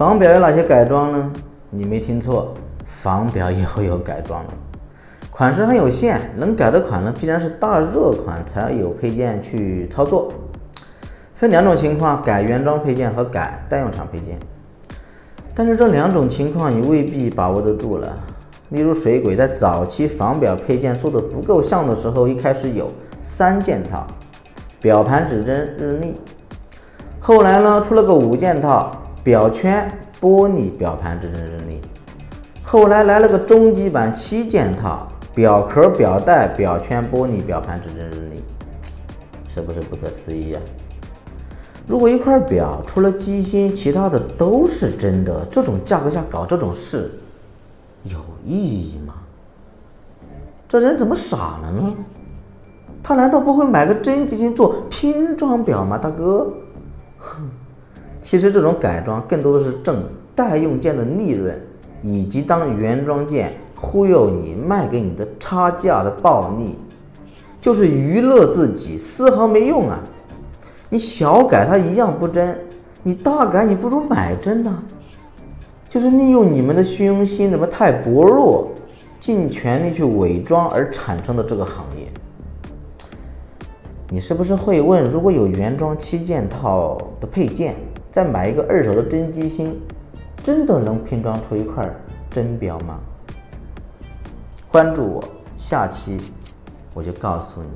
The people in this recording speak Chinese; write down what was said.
仿表有哪些改装呢？你没听错，仿表也会有改装的。款式很有限，能改的款呢，必然是大热款才有配件去操作。分两种情况：改原装配件和改代用厂配件。但是这两种情况你未必把握得住了。例如水鬼在早期仿表配件做的不够像的时候，一开始有三件套，表盘、指针、日历。后来呢，出了个五件套，表圈、玻璃、表盘、指针、日历。后来来了个中级版七件套，表壳、表带、表圈、玻璃、表盘、指针、日历，是不是不可思议呀？如果一块表除了机芯，其他的都是真的，这种价格下搞这种事。有意义吗？这人怎么傻了呢？他难道不会买个真机芯做拼装表吗，大哥？哼，其实这种改装更多的是挣代用件的利润，以及当原装件忽悠你卖给你的差价的暴利，就是娱乐自己，丝毫没用啊！你小改它一样不真，你大改你不如买真的。就是利用你们的虚荣心怎么太薄弱，尽全力去伪装而产生的这个行业。你是不是会问，如果有原装七件套的配件，再买一个二手的真机芯，真的能拼装出一块真表吗？关注我，下期我就告诉你。